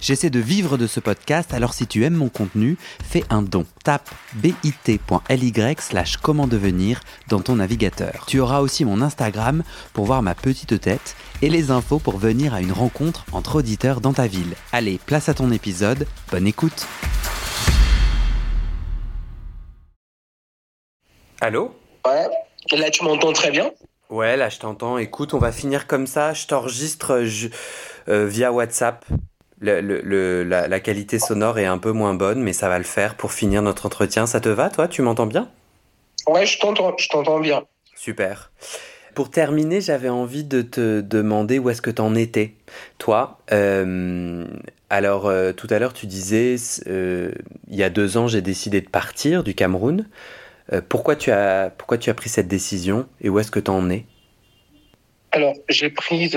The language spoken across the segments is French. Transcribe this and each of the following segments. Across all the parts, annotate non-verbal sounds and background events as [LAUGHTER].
J'essaie de vivre de ce podcast, alors si tu aimes mon contenu, fais un don. Tape bit.ly slash comment devenir dans ton navigateur. Tu auras aussi mon Instagram pour voir ma petite tête et les infos pour venir à une rencontre entre auditeurs dans ta ville. Allez, place à ton épisode, bonne écoute Allô? Ouais, là tu m'entends très bien? Ouais, là je t'entends. Écoute, on va finir comme ça. Je t'enregistre euh, via WhatsApp. Le, la, la, qualité sonore est un peu moins bonne, mais ça va le faire pour finir notre entretien. Ça te va, toi? Tu m'entends bien? Ouais, je t'entends, je t'entends bien. Super. Pour terminer, j'avais envie de te demander où est-ce que tu en étais, toi. Euh, alors, euh, tout à l'heure, tu disais, euh, il y a deux ans, j'ai décidé de partir du Cameroun. pourquoi, tu as, pourquoi tu as pris cette décision et où est-ce que tu en es? Alors, j'ai pris,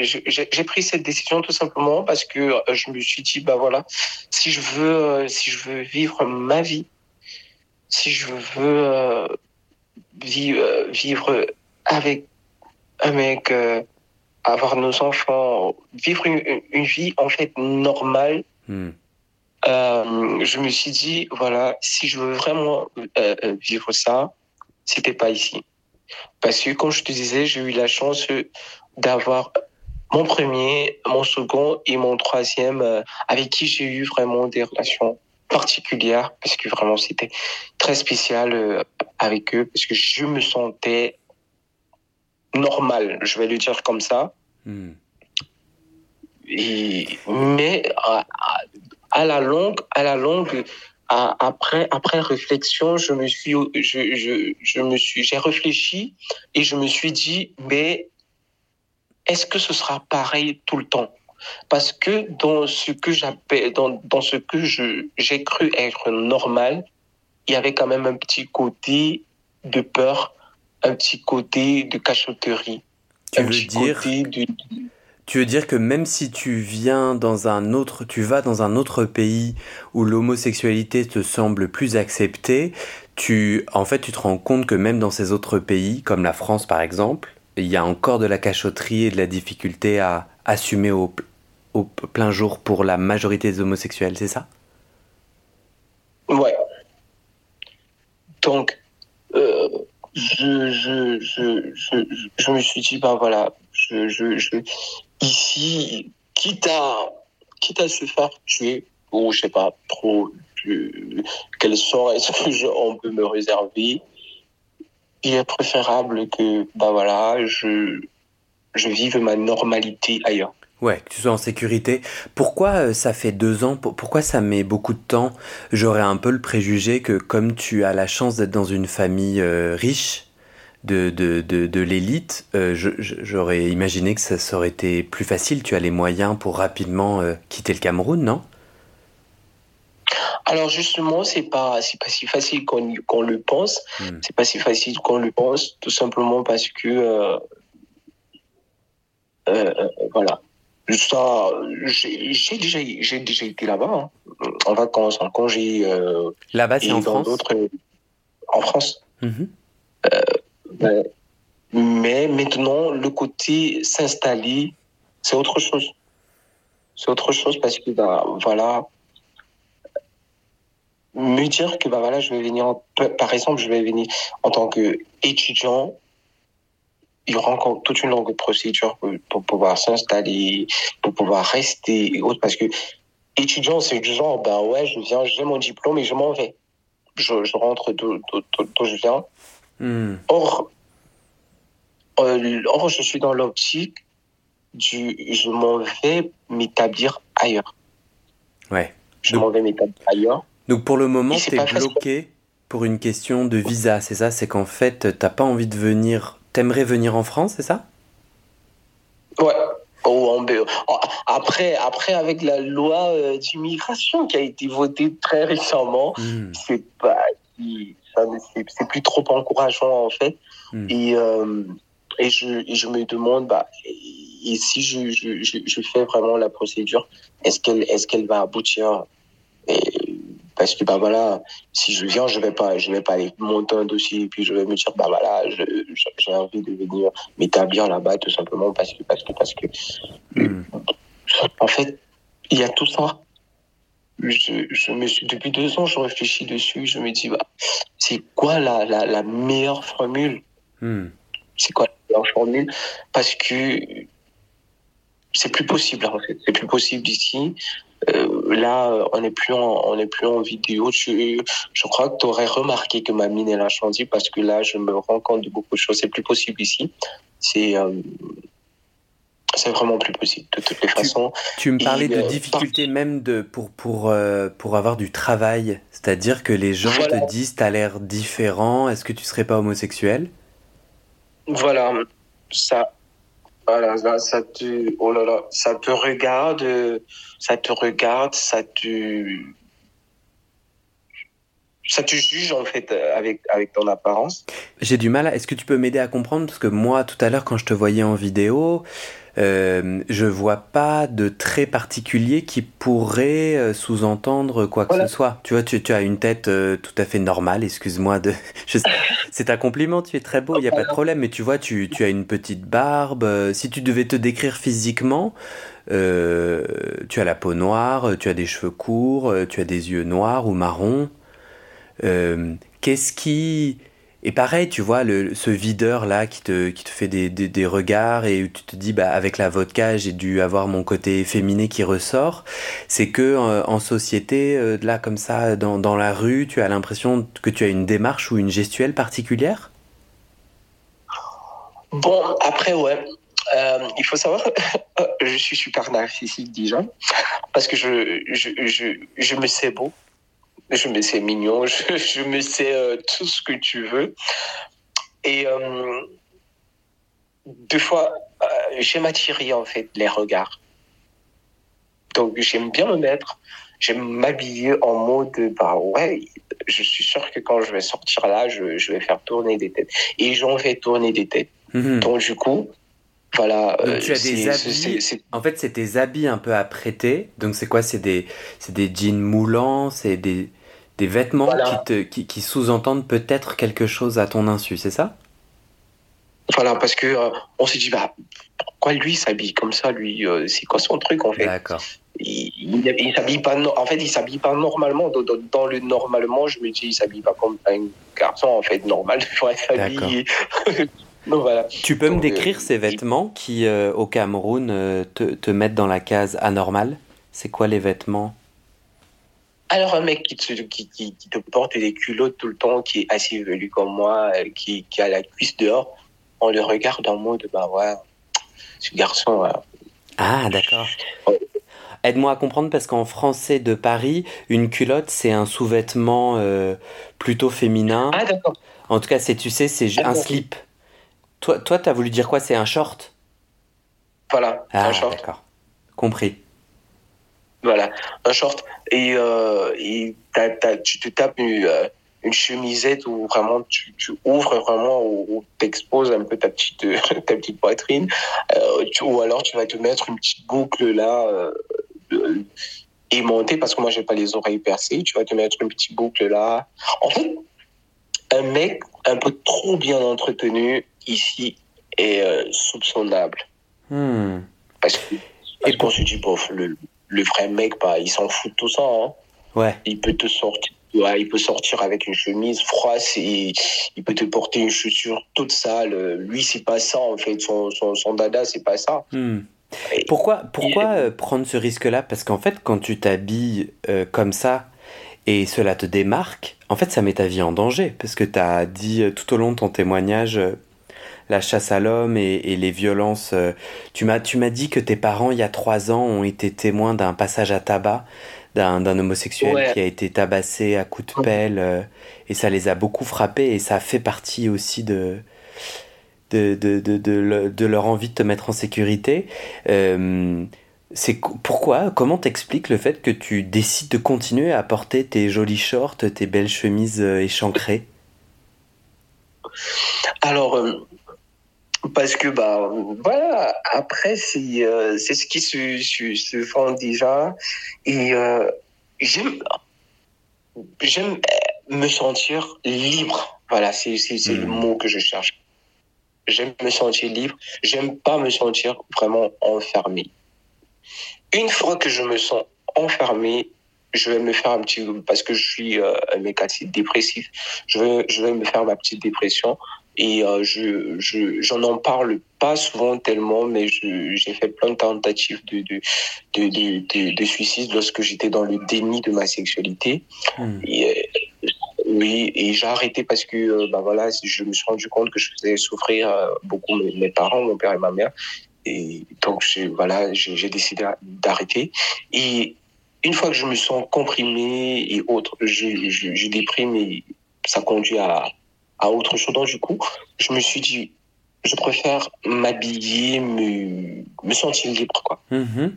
j'ai pris cette décision tout simplement parce que je me suis dit, bah voilà, si je veux, si je veux vivre ma vie, si je veux vivre, vivre avec un mec, euh, avoir nos enfants, vivre une, vie en fait normale. Hmm. Euh, je me suis dit, voilà, si je veux vraiment euh, vivre ça, c'était pas ici. Parce que, comme je te disais, j'ai eu la chance d'avoir mon premier, mon second et mon troisième, avec qui j'ai eu vraiment des relations particulières, parce que vraiment c'était très spécial avec eux, parce que je me sentais normal, je vais le dire comme ça. Hmm. Et, mais à, la longue, à la longue, après après réflexion, je me suis je, je, je me suis j'ai réfléchi et je me suis dit mais est-ce que ce sera pareil tout le temps? Parce que dans ce que j'appelle dans, dans ce que je j'ai cru être normal, il y avait quand même un petit côté de peur un petit côté de cachotterie. Tu veux dire Tu veux dire que même si tu viens dans un autre, tu vas dans un autre pays où l'homosexualité te semble plus acceptée, tu, en fait, tu te rends compte que même dans ces autres pays, comme la France par exemple, il y a encore de la cachotterie et de la difficulté à assumer au, plein jour pour la majorité des homosexuels, c'est ça? Ouais. Donc, euh, je, je, je, je, me suis dit, ben voilà, je, je, ici, quitte à, quitte à se faire tuer, ou je sais pas trop quel sort est-ce que on peut me réserver, il est préférable que, ben voilà, je, je vive ma normalité ailleurs. Ouais, que tu sois en sécurité. Pourquoi euh, ça fait deux ans Pourquoi ça met beaucoup de temps? J'aurais un peu le préjugé que comme tu as la chance d'être dans une famille euh, riche, de, de, de, de l'élite, euh, j'aurais imaginé que ça, aurait été plus facile. Tu as les moyens pour rapidement quitter le Cameroun, non? Alors justement, c'est pas c'est pas si facile qu'on le pense. Hmm. C'est pas si facile qu'on le pense, tout simplement parce que voilà, ça, j'ai déjà, j'ai déjà été là-bas, hein, en vacances, en congé. Euh, là-bas, c'est en France? En France. Mhm. Euh, mais maintenant, le côté s'installer, c'est autre chose. C'est autre chose parce que, bah, voilà, me dire que, bah, voilà, je vais venir, par exemple, je vais venir en tant qu'étudiant il y aura encore toute une longue procédure pour, pouvoir s'installer, pour pouvoir rester et autres. Parce que étudiant, c'est du genre, ben ouais, je viens, j'ai mon diplôme et je m'en vais. Je, je rentre d'où je viens. Hmm. Or, euh, or, je suis dans l'optique du je m'en vais m'établir ailleurs. Ouais. Je m'en vais m'établir ailleurs. Donc pour le moment, tu es bloqué pour une question de visa, c'est ça? C'est qu'en fait, tu n'as pas envie de venir T'aimerais venir en France, c'est ça? Ouais. Oh, oh, après, après, avec la loi euh, d'immigration qui a été votée très récemment, hmm. c'est pas, c'est plus trop encourageant en fait. Hmm. Et, euh, et, je, et je me demande, bah, et si je, je, je, fais vraiment la procédure, est-ce qu'elle est-ce qu'elle va aboutir? Et parce que bah voilà, si je viens, je vais pas je vais pas aller monter un dossier et puis je vais me dire bah voilà, j'ai envie de venir m'établir là-bas tout simplement parce que parce que parce que hmm. en fait, il y a tout ça. Je, je me suis depuis deux ans, je réfléchis dessus, je me dis bah c'est quoi la, la, la meilleure formule? Hmm. C'est quoi meilleure formule Parce que c'est plus possible en fait, c'est plus possible ici. Euh, là, on n'est plus en, on est plus en vidéo. Je, je crois que tu aurais remarqué que ma mine elle a changé parce que là, je me rends compte de beaucoup de choses. C'est plus possible ici. C'est euh, c'est vraiment plus possible de toutes les façons. Tu me parlais de euh, difficultés même de pour pour pour avoir du travail, c'est-à-dire que les gens te disent t'as l'air différent. Est-ce que tu serais pas homosexuel? Voilà, ça voilà, ça, te, oh là là, ça te regarde, ça te regarde, ça te, ça te juge en fait avec avec ton apparence. J'ai du mal. Est-ce que tu peux m'aider à comprendre? Parce que moi tout à l'heure quand je te voyais en vidéo, euh, je vois pas de traits particuliers qui pourraient euh, sous-entendre quoi que ce soit. Tu vois, tu, tu as une tête euh, tout à fait normale, excuse-moi de... [LAUGHS] C'est un compliment, tu es très beau, il n'y a pas de problème, mais tu vois, tu, tu as une petite barbe. Euh, si tu devais te décrire physiquement, tu as la peau noire, tu as des cheveux courts, tu as des yeux noirs ou marrons. Qu'est-ce qui et pareil, tu vois, le, ce videur-là qui te, qui te fait des, des, regards et tu te dis, bah, avec la vodka, j'ai dû avoir mon côté féminin qui ressort, c'est que euh, en société, euh, là, comme ça, dans, dans la rue, tu as l'impression que tu as une démarche ou une gestuelle particulière? Bon, après, ouais. Euh, il faut savoir, [LAUGHS] je suis super narcissique déjà, parce que je, je, je, je me sais beau je me sais mignon, [LAUGHS] je, je me sais euh, tout ce que tu veux. Et euh, deux fois, euh, j'aime attirer en fait les regards. Donc j'aime bien me mettre, j'aime m'habiller en mode, bah ouais, je suis sûr que quand je vais sortir là, je, je vais faire tourner des têtes. Et j'en fais tourner des têtes. Mhm. Donc du coup, voilà. Donc, tu as des habits. En fait, c'est tes habits un peu à prêter. Donc c'est quoi? C'est des, des jeans moulants, c'est des, des vêtements qui, qui, sous-entendent peut-être quelque chose à ton insu, c'est ça? Voilà, parce que euh, on s'est dit, bah, pourquoi lui s'habille comme ça Lui, euh, c'est quoi son truc en fait? D'accord. Il, il, s'habille pas, en fait, il s'habille pas normalement. Dans, le normalement, je me dis, il s'habille pas comme un garçon en fait normal. s'habiller. [LAUGHS] Donc, voilà. Tu peux me décrire euh, ces vêtements qui, au Cameroun, te, te mettent dans la case anormale? C'est quoi les vêtements? Alors un mec qui te, qui, qui, te porte des culottes tout le temps, qui est assez velu comme moi, euh, qui, qui a la cuisse dehors, on le regarde en mode, bah ouais, ce garçon... Ah d'accord. Aide-moi à comprendre parce qu'en français de Paris, une culotte c'est un sous-vêtement euh, plutôt féminin. Ah d'accord. En tout cas, c'est tu sais, c'est un slip. Toi, toi, t'as voulu dire quoi? C'est un short? Voilà, ah, un short. D'accord. Compris. Voilà, un short. Et, euh, et tu te tapes une, euh, une, chemisette où vraiment tu, tu ouvres vraiment, où, tu exposes un peu ta petite, [LAUGHS] ta petite poitrine. Euh, ou alors tu vas te mettre une petite boucle là, euh, aimantée, parce que moi j'ai pas les oreilles percées. Tu vas te mettre une petite boucle là. En fait, un mec un peu trop bien entretenu ici est euh, soupçonnable. Hmm. Parce que, parce qu'on se dit, bof, le, le vrai mec, bah, il s'en fout de tout ça. Hein. Ouais. Il peut te sortir. Ouais, il peut sortir avec une chemise froisse et il peut te porter une chaussure toute sale. Lui, c'est pas ça en fait. Son, son, son dada, c'est pas ça. Hmm. Pourquoi, pourquoi euh, prendre ce risque-là? Parce qu'en fait, quand tu t'habilles euh, comme ça et cela te démarque, en fait, ça met ta vie en danger. Parce que tu as dit euh, tout au long de ton témoignage la chasse à l'homme et, les violences. Euh, tu m'as tu m'as dit que tes parents il y a trois ans ont été témoins d'un passage à tabac d'un homosexuel qui a été tabassé à coups de pelle euh, et ça les a beaucoup frappés et ça fait partie aussi de de, de, de, de, leur envie de te mettre en sécurité. Euh, c'est pourquoi Comment t'expliques le fait que tu décides de continuer à porter tes jolis shorts, tes belles chemises échancrées? Alors, Parce que, bah, voilà, après, c'est euh, c'est ce qui se, se, se font déjà. Et euh, j'aime j'aime me sentir libre. Voilà, c'est c'est le mot que je cherche. J'aime me sentir libre. J'aime pas me sentir vraiment enfermé. Une fois que je me sens enfermé, je vais me faire un petit parce que je suis euh, un mécatique dépressif. Je vais je vais me faire ma petite dépression et euh, je je j'en en parle pas souvent tellement mais j'ai fait plein de tentatives de de de de, de, suicide lorsque j'étais dans le déni de ma sexualité. Hmm. et, euh, oui et j'ai arrêté parce que euh, bah voilà je me suis rendu compte que je faisais souffrir beaucoup mes, mes parents mon père et ma mère. Et donc voilà j'ai décidé d'arrêter. Et une fois que je me sens comprimé et autres je, je, je déprime et ça conduit à à autre chose. Donc, du coup, je me suis dit, je préfère m'habiller, me, me sentir libre, quoi. Mm-hmm.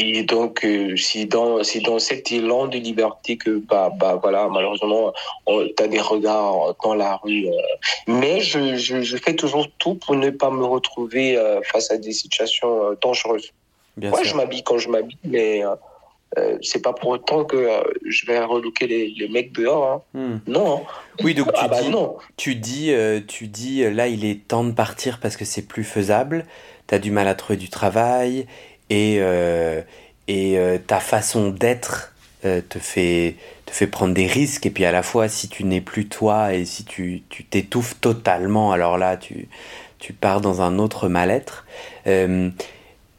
Et donc, euh, c'est dans, c'est dans cet élan de liberté que, bah, bah voilà, malheureusement, tu as des regards dans la rue. Euh. mais je, je, je, fais toujours tout pour ne pas me retrouver euh, face à des situations dangereuses. Bien ouais, je m'habille quand je m'habille, mais euh, c'est pas pour autant que euh, je vais relooker les, les mecs dehors. Hein. Hmm. Non. Hein. Oui, donc tu, ah bah dis, tu dis, euh, tu dis, là, il est temps de partir parce que c'est plus faisable. Tu as du mal à trouver du travail et, et ta façon d'être te, fait, te fait prendre des risques. Et puis à la fois, si tu n'es plus toi et si tu t'étouffes totalement, alors là, tu, tu pars dans un autre mal-être.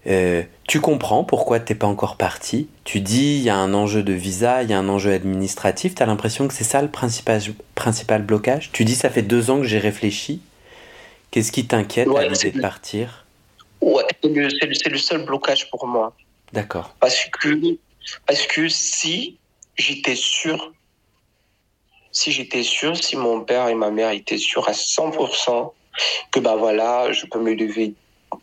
Euh, tu comprends pourquoi t'es pas encore parti. Tu dis il y a un enjeu de visa, il y a un enjeu administratif. Tu as l'impression que c'est ça le principal, principal blocage. Tu dis ça fait deux ans que j'ai réfléchi. Qu'est-ce qui t'inquiète à l'idée de partir? Ouais, c'est le, seul blocage pour moi. D'accord. Parce que, parce que si j'étais sûr, si j'étais sûr, si mon père et ma mère étaient sûrs à 100% que bah voilà, je peux me lever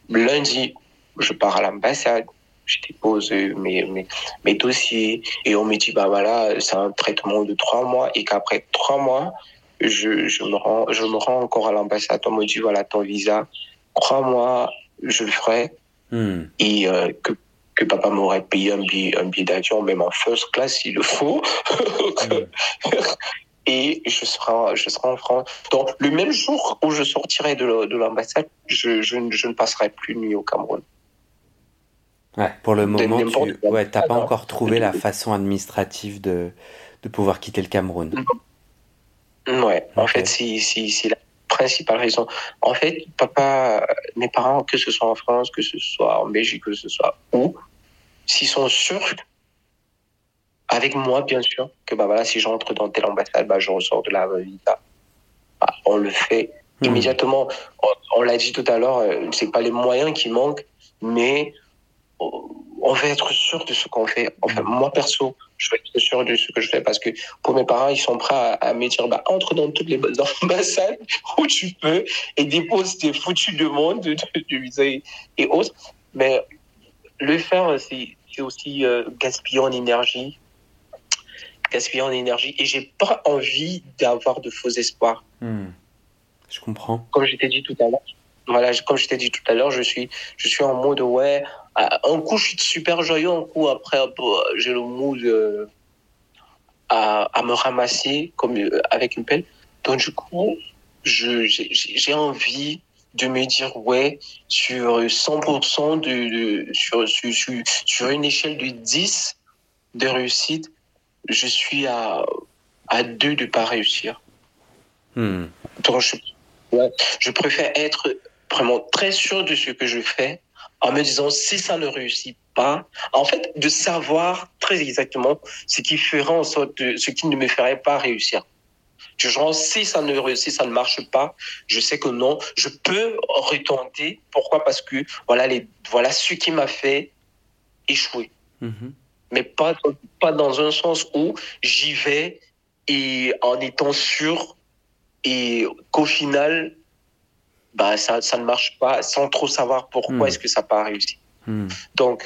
lundi je pars à l'ambassade, je dépose mes, mes, mes, dossiers et on me dit, bah voilà, c'est un traitement de trois mois et qu'après trois mois, je, je, me rends, je me rends encore à l'ambassade. On me dit, voilà, ton visa, trois mois, je le ferai. Hmm. Et euh, que, que papa m'aurait payé un billet, un billet d'avion, même en first class s'il le faut. Hmm. [LAUGHS] et je serai, je serai en France. Donc, le même jour où je sortirai de l'ambassade, je, je, je ne passerai plus nuit au Cameroun. Ouais, pour le moment, tu ouais, pas encore trouvé la [LAUGHS] façon administrative de, de pouvoir quitter le Cameroun. Ouais, en fait, c'est la principale raison. En fait, papa, mes parents, que ce soit en France, que ce soit en Belgique, que ce soit où, s'ils sont sûrs, avec moi, bien sûr, que bah voilà, si j'entre dans telle ambassade, bah, je ressors de la visa. Bah, on le fait hmm. immédiatement. On, on l'a dit tout à l'heure, euh, c'est pas les moyens qui manquent, mais on veut être sûr de ce qu'on fait. Enfin, moi perso, je veux être sûr de ce que je fais parce que pour mes parents, ils sont prêts à, me dire bah, entre dans toutes les [LAUGHS] ambassades où tu peux et dépose tes foutus demandes de, de, visa et, autres. Mais le faire, c'est aussi euh, gaspiller en énergie. Gaspiller en énergie. Et j'ai pas envie d'avoir de faux espoirs. Hmm. Je comprends. Comme je t'ai dit tout à l'heure. Voilà, comme je t'ai dit tout à l'heure, je suis, je suis en mode ouais, un coup, je suis super joyeux. Un coup, après, j'ai le mood euh, à, à, me ramasser comme euh, avec une pelle. Donc, du coup, j'ai envie de me dire, ouais, sur 100% de, sur, sur, sur, une échelle de 10 de réussite, je suis à, à 2 de pas réussir. Hmm. Donc, je, ouais, je préfère être vraiment très sûr de ce que je fais en me disant si ça ne réussit pas, en fait, de savoir très exactement ce qui ferait en sorte de, ce qui ne me ferait pas réussir. Du genre, si ça ne réussit, ça ne marche pas, je sais que non, je peux retenter. Pourquoi? Parce que voilà, les, voilà ce qui m'a fait échouer. Mm-hmm. Mais pas, pas dans un sens où j'y vais et en étant sûr et qu'au final, bah, ça, ça ne marche pas sans trop savoir pourquoi hmm. est-ce que ça n'a pas réussi. Hmm. Donc,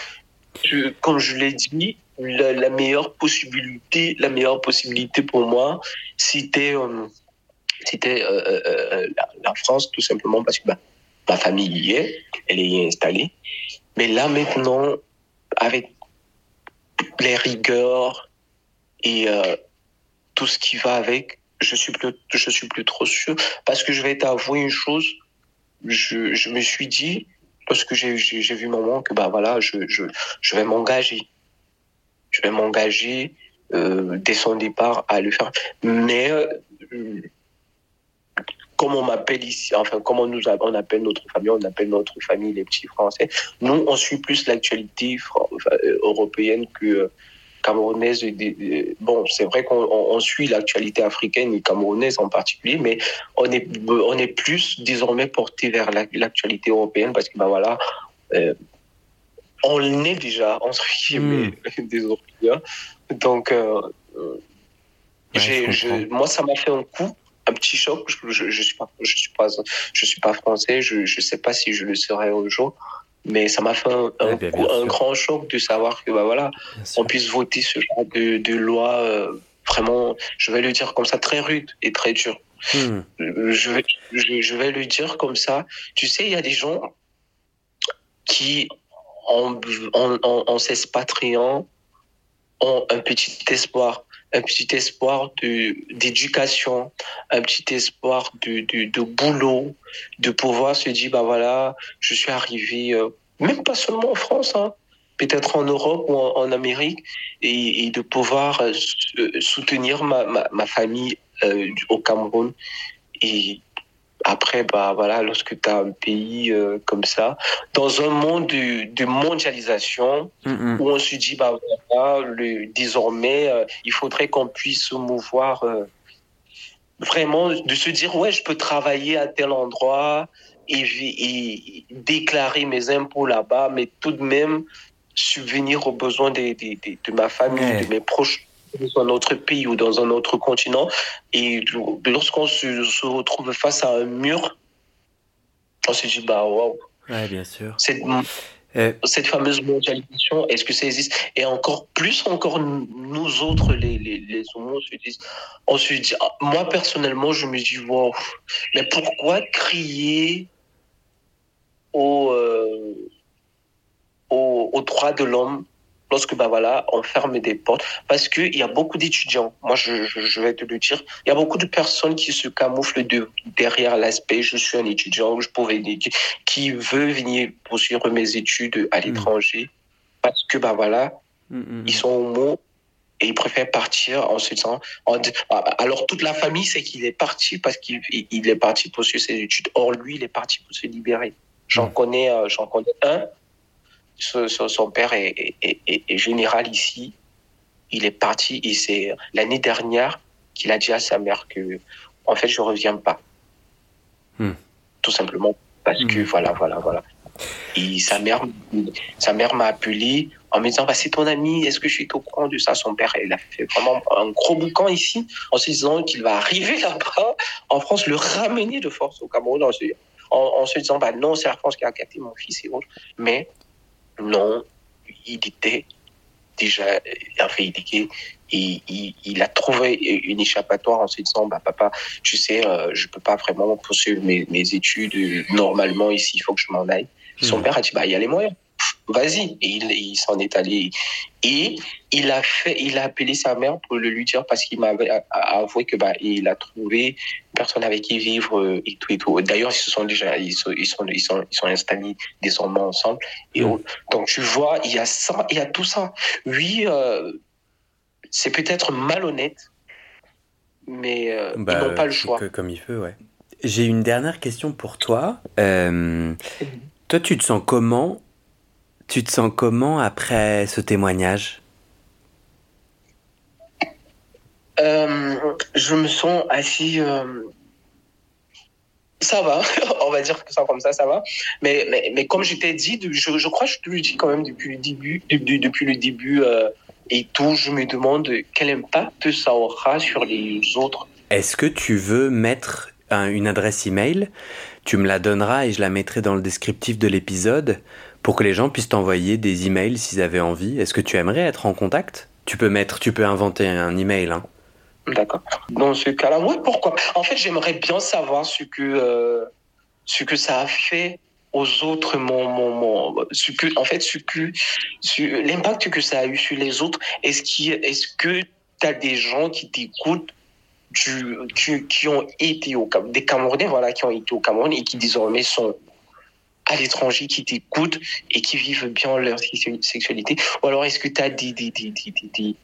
comme je l'ai dit, la, meilleure possibilité, la meilleure possibilité pour moi, c'était euh, c'était la, France, tout simplement parce que bah, ma famille y est, elle est installée. Mais là, maintenant, avec les rigueurs et tout ce qui va avec, je suis plus, je suis plus trop sûr. Parce que je vais t'avouer une chose, je, me suis dit, parce que j'ai vu maman que bah voilà, je, vais m'engager. Je vais m'engager euh, dès son départ à le faire. Mais euh, comme on m'appelle ici, enfin comme nous on appelle notre famille, on appelle notre famille les petits Français. Nous, on suit plus l'actualité euh, européenne que camerounaise. Bon, c'est vrai qu'on suit l'actualité africaine et camerounaise en particulier, mais on est, on est plus désormais porté vers l'actualité européenne parce que, ben voilà, euh, on est déjà, en guillemets, hmm. [LAUGHS] des Européens. Donc, euh, moi, ça m'a fait un coup un petit choc. Je, je, suis pas, je suis pas, je suis pas français. Je, je sais pas si je le serai un jour mais ça m'a fait un, un, grand choc de savoir que bah voilà on puisse voter ce genre de, de loi euh, vraiment je vais le dire comme ça très rude et très dur. Hmm. je vais je, vais le dire comme ça. Tu sais il y a des gens qui en, en, en, en s'expatriant ont un petit espoir un petit espoir d'éducation, un petit espoir de, de, de, boulot, de pouvoir se dire bah voilà, je suis arrivé, euh, même pas seulement en France, hein, peut-être en Europe ou en, Amérique, et, et, de pouvoir euh, soutenir ma, ma, ma famille euh, au Cameroun. Et après, bah voilà, lorsque tu as un pays euh, comme ça, dans un monde de, de mondialisation, où on se dit, bah voilà, le, désormais, euh, il faudrait qu'on puisse se mouvoir euh, vraiment, de se dire, ouais, je peux travailler à tel endroit et, et déclarer mes impôts là-bas, mais tout de même subvenir aux besoins de, de, de, ma famille, de mes proches dans un autre pays ou dans un autre continent. Et lorsqu'on se, retrouve face à un mur, on se dit, bah waouh. Ouais, bien sûr. Cette, cette fameuse mondialisation, est-ce que ça existe? Et encore plus, encore nous autres, les, les, les homos, on se dit, on se dit ah, moi personnellement, je me dis, waouh, mais pourquoi crier au, euh, au, au droit de l'homme lorsque bah voilà, on ferme des portes, parce qu'il y a beaucoup d'étudiants. Moi, je, je, vais te le dire, il y a beaucoup de personnes qui se camouflent de, derrière l'aspect je suis un étudiant, je pourrais qui veut venir poursuivre mes études à mm. l'étranger, parce que bah voilà, mm, mm, ils sont homo et ils préfèrent partir en se disant. alors toute la famille sait qu'il est parti parce qu'il il est parti poursuivre ses études. Or lui, il est parti pour se libérer. J'en connais, euh, j'en connais un son, père est, général ici. Il est parti et c'est l'année dernière qu'il a dit à sa mère que, en fait, je reviens pas. Hmm. Tout simplement parce que hmm. voilà, voilà, voilà. Et sa mère, sa mère m'a appelé en me disant, bah, c'est ton ami, est-ce que je suis au courant de ça? Son père, il a fait vraiment un gros boucan ici, en se disant qu'il va arriver [LAUGHS] là-bas, en France, le ramener de force au Cameroun, en se, disant, bah, non, c'est la France qui a gâté mon fils et autres. Mais non, il était déjà, enfin, il, il, il, a trouvé une échappatoire en se disant, bah, papa, tu sais, euh, je peux pas vraiment poursuivre mes, mes études normalement ici, il faut que je m'en aille. Son hmm. père a dit, bah, il y a les moyens vas-y. Et il, il s'en est allé. Et il a fait, il a appelé sa mère pour le lui dire parce qu'il m'avait avoué que bah il a trouvé une personne avec qui vivre euh, et tout et tout. D'ailleurs, ils se sont déjà, ils sont, ils sont, ils sont, ils sont installés désormais ensemble. Et mm. donc tu vois, il y a ça, il y a tout ça. Oui, euh, c'est peut-être malhonnête, mais euh, ils bah, n'ont pas le choix. comme il veut, ouais. J'ai une dernière question pour toi. Euh, toi, tu te sens comment tu te sens comment après ce témoignage? Euh, Je me sens assez... Euh, ça va, [LAUGHS] on va dire que ça comme ça, ça va. Mais, mais, mais comme je t'ai dit, je, je, crois que je te le dis quand même depuis le début, depuis, depuis le début euh, et tout, je me demande quel impact ça aura sur les autres. Est-ce que tu veux mettre une adresse email? Tu me la donneras et je la mettrai dans le descriptif de l'épisode pour que les gens puissent t'envoyer des emails s'ils avaient envie. Est-ce que tu aimerais être en contact? Tu peux mettre, tu peux inventer un email. Hein. D'accord. Dans ce cas-là, oui, pourquoi En fait, j'aimerais bien savoir ce que, euh, ce que ça a fait aux autres, mon, mon, mon, ce que, en fait, ce que, l'impact que ça a eu sur les autres. Est-ce qui, est-ce que tu as des gens qui t'écoutent, du, qui, qui ont été au des Camerounais, voilà, qui ont été au Cameroun et qui désormais sont à l'étranger, qui t'écoutent et qui vivent bien leur sexualité Ou alors est-ce que tu as des, des, des, des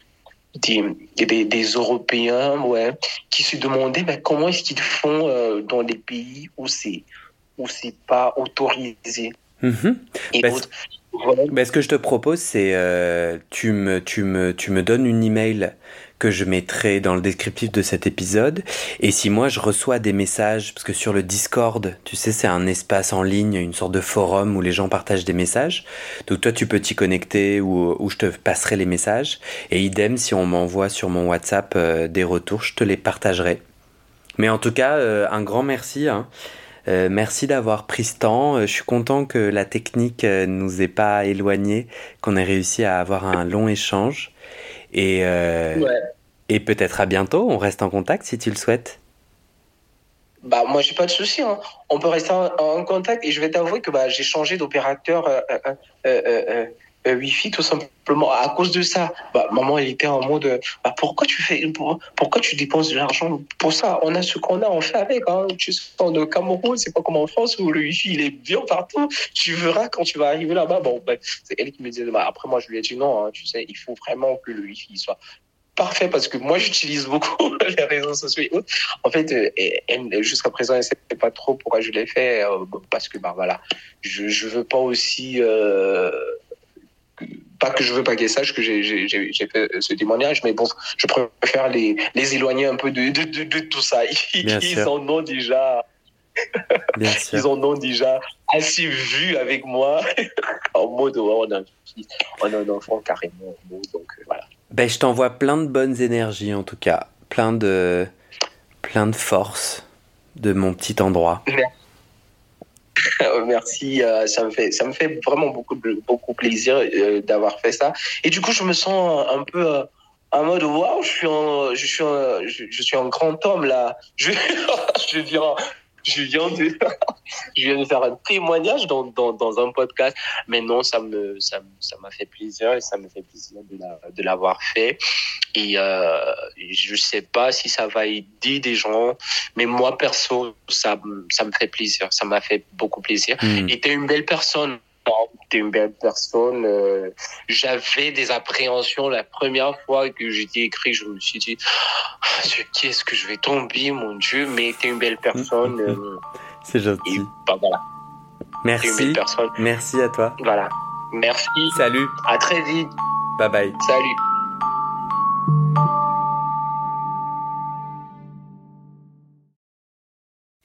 des, des, Européens ouais, qui se demandaient ben, comment est-ce qu'ils font euh, dans les pays où c'est où c'est pas autorisé? Mhm. Et ben, ben, ce que je te propose, c'est euh, tu, me, tu, me, tu me donnes une email que je mettrai dans le descriptif de cet épisode. Et si moi je reçois des messages, parce que sur le Discord, tu sais, c'est un espace en ligne, une sorte de forum où les gens partagent des messages. Donc toi, tu peux t'y connecter ou, je te passerai les messages. Et idem, si on m'envoie sur mon WhatsApp euh, des retours, je te les partagerai. Mais en tout cas, euh, un grand merci. Hein. Euh, merci d'avoir pris ce temps. Je suis content que la technique nous ait pas éloignés, qu'on ait réussi à avoir un long échange. Et, euh, et peut-être à bientôt. On reste en contact si tu le souhaites. Bah, moi, j'ai pas de souci. Hein. On peut rester en, contact et je vais t'avouer que bah, j'ai changé d'opérateur euh, euh, Wi-Fi tout simplement à cause de ça. Bah, maman, elle était en mode bah, pourquoi tu fais pourquoi tu dépenses de l'argent pour ça? On a ce qu'on a, on fait avec. Hein. Tu sais, au Cameroun, c'est pas comme en France où le Wi-Fi il est bien partout. Tu verras quand tu vas arriver là-bas. Bon, c'est elle qui me disait. Bah, après, moi, je lui ai dit non. Hein, tu sais, il faut vraiment que le Wi-Fi soit parfait parce que moi [LAUGHS] j'utilise beaucoup [LAUGHS] les réseaux sociaux. En fait, euh, jusqu'à présent, elle ne sait pas trop pourquoi je l'ai fait euh, parce que bah voilà, je je veux pas aussi euh, pas que je veux pas qu'elle sache que j'ai fait ce témoignage, mais bon, je préfère les, les éloigner un peu de, de, de, tout ça. [LAUGHS] Ils, en ont déjà. [LAUGHS] Ils en ont déjà assez vu avec moi [LAUGHS] en mode on, a, on a un enfant carrément. Donc euh, voilà. Ben, je t'envoie plein de bonnes énergies en tout cas, plein de, plein de force de mon petit endroit. Merci, [LAUGHS] euh, ça me fait ça me fait vraiment beaucoup beaucoup plaisir euh, d'avoir fait ça. Et du coup, je me sens un peu euh, en mode waouh, je suis je suis je, suis un grand homme là. Je [LAUGHS] je viens je viens de, je viens de faire un témoignage dans, dans, dans, un podcast. Mais non, ça me, ça, ça m'a fait plaisir et ça me fait plaisir de, l'avoir fait. Et euh, je sais pas si ça va aider des gens, mais moi perso, ça, ça me fait plaisir. Ça m'a fait beaucoup plaisir. Mmh. Et t'es une belle personne t'es une belle personne. Euh, j'avais des appréhensions la première fois que j'ai écrit. Je me suis dit, oh, qu'est-ce que je vais tomber, mon Dieu, mais t'es une belle personne. Euh, [LAUGHS] C'est gentil. Bah, voilà. Merci. Merci à toi. Voilà. Merci. Salut. À très vite. Bye bye. Salut.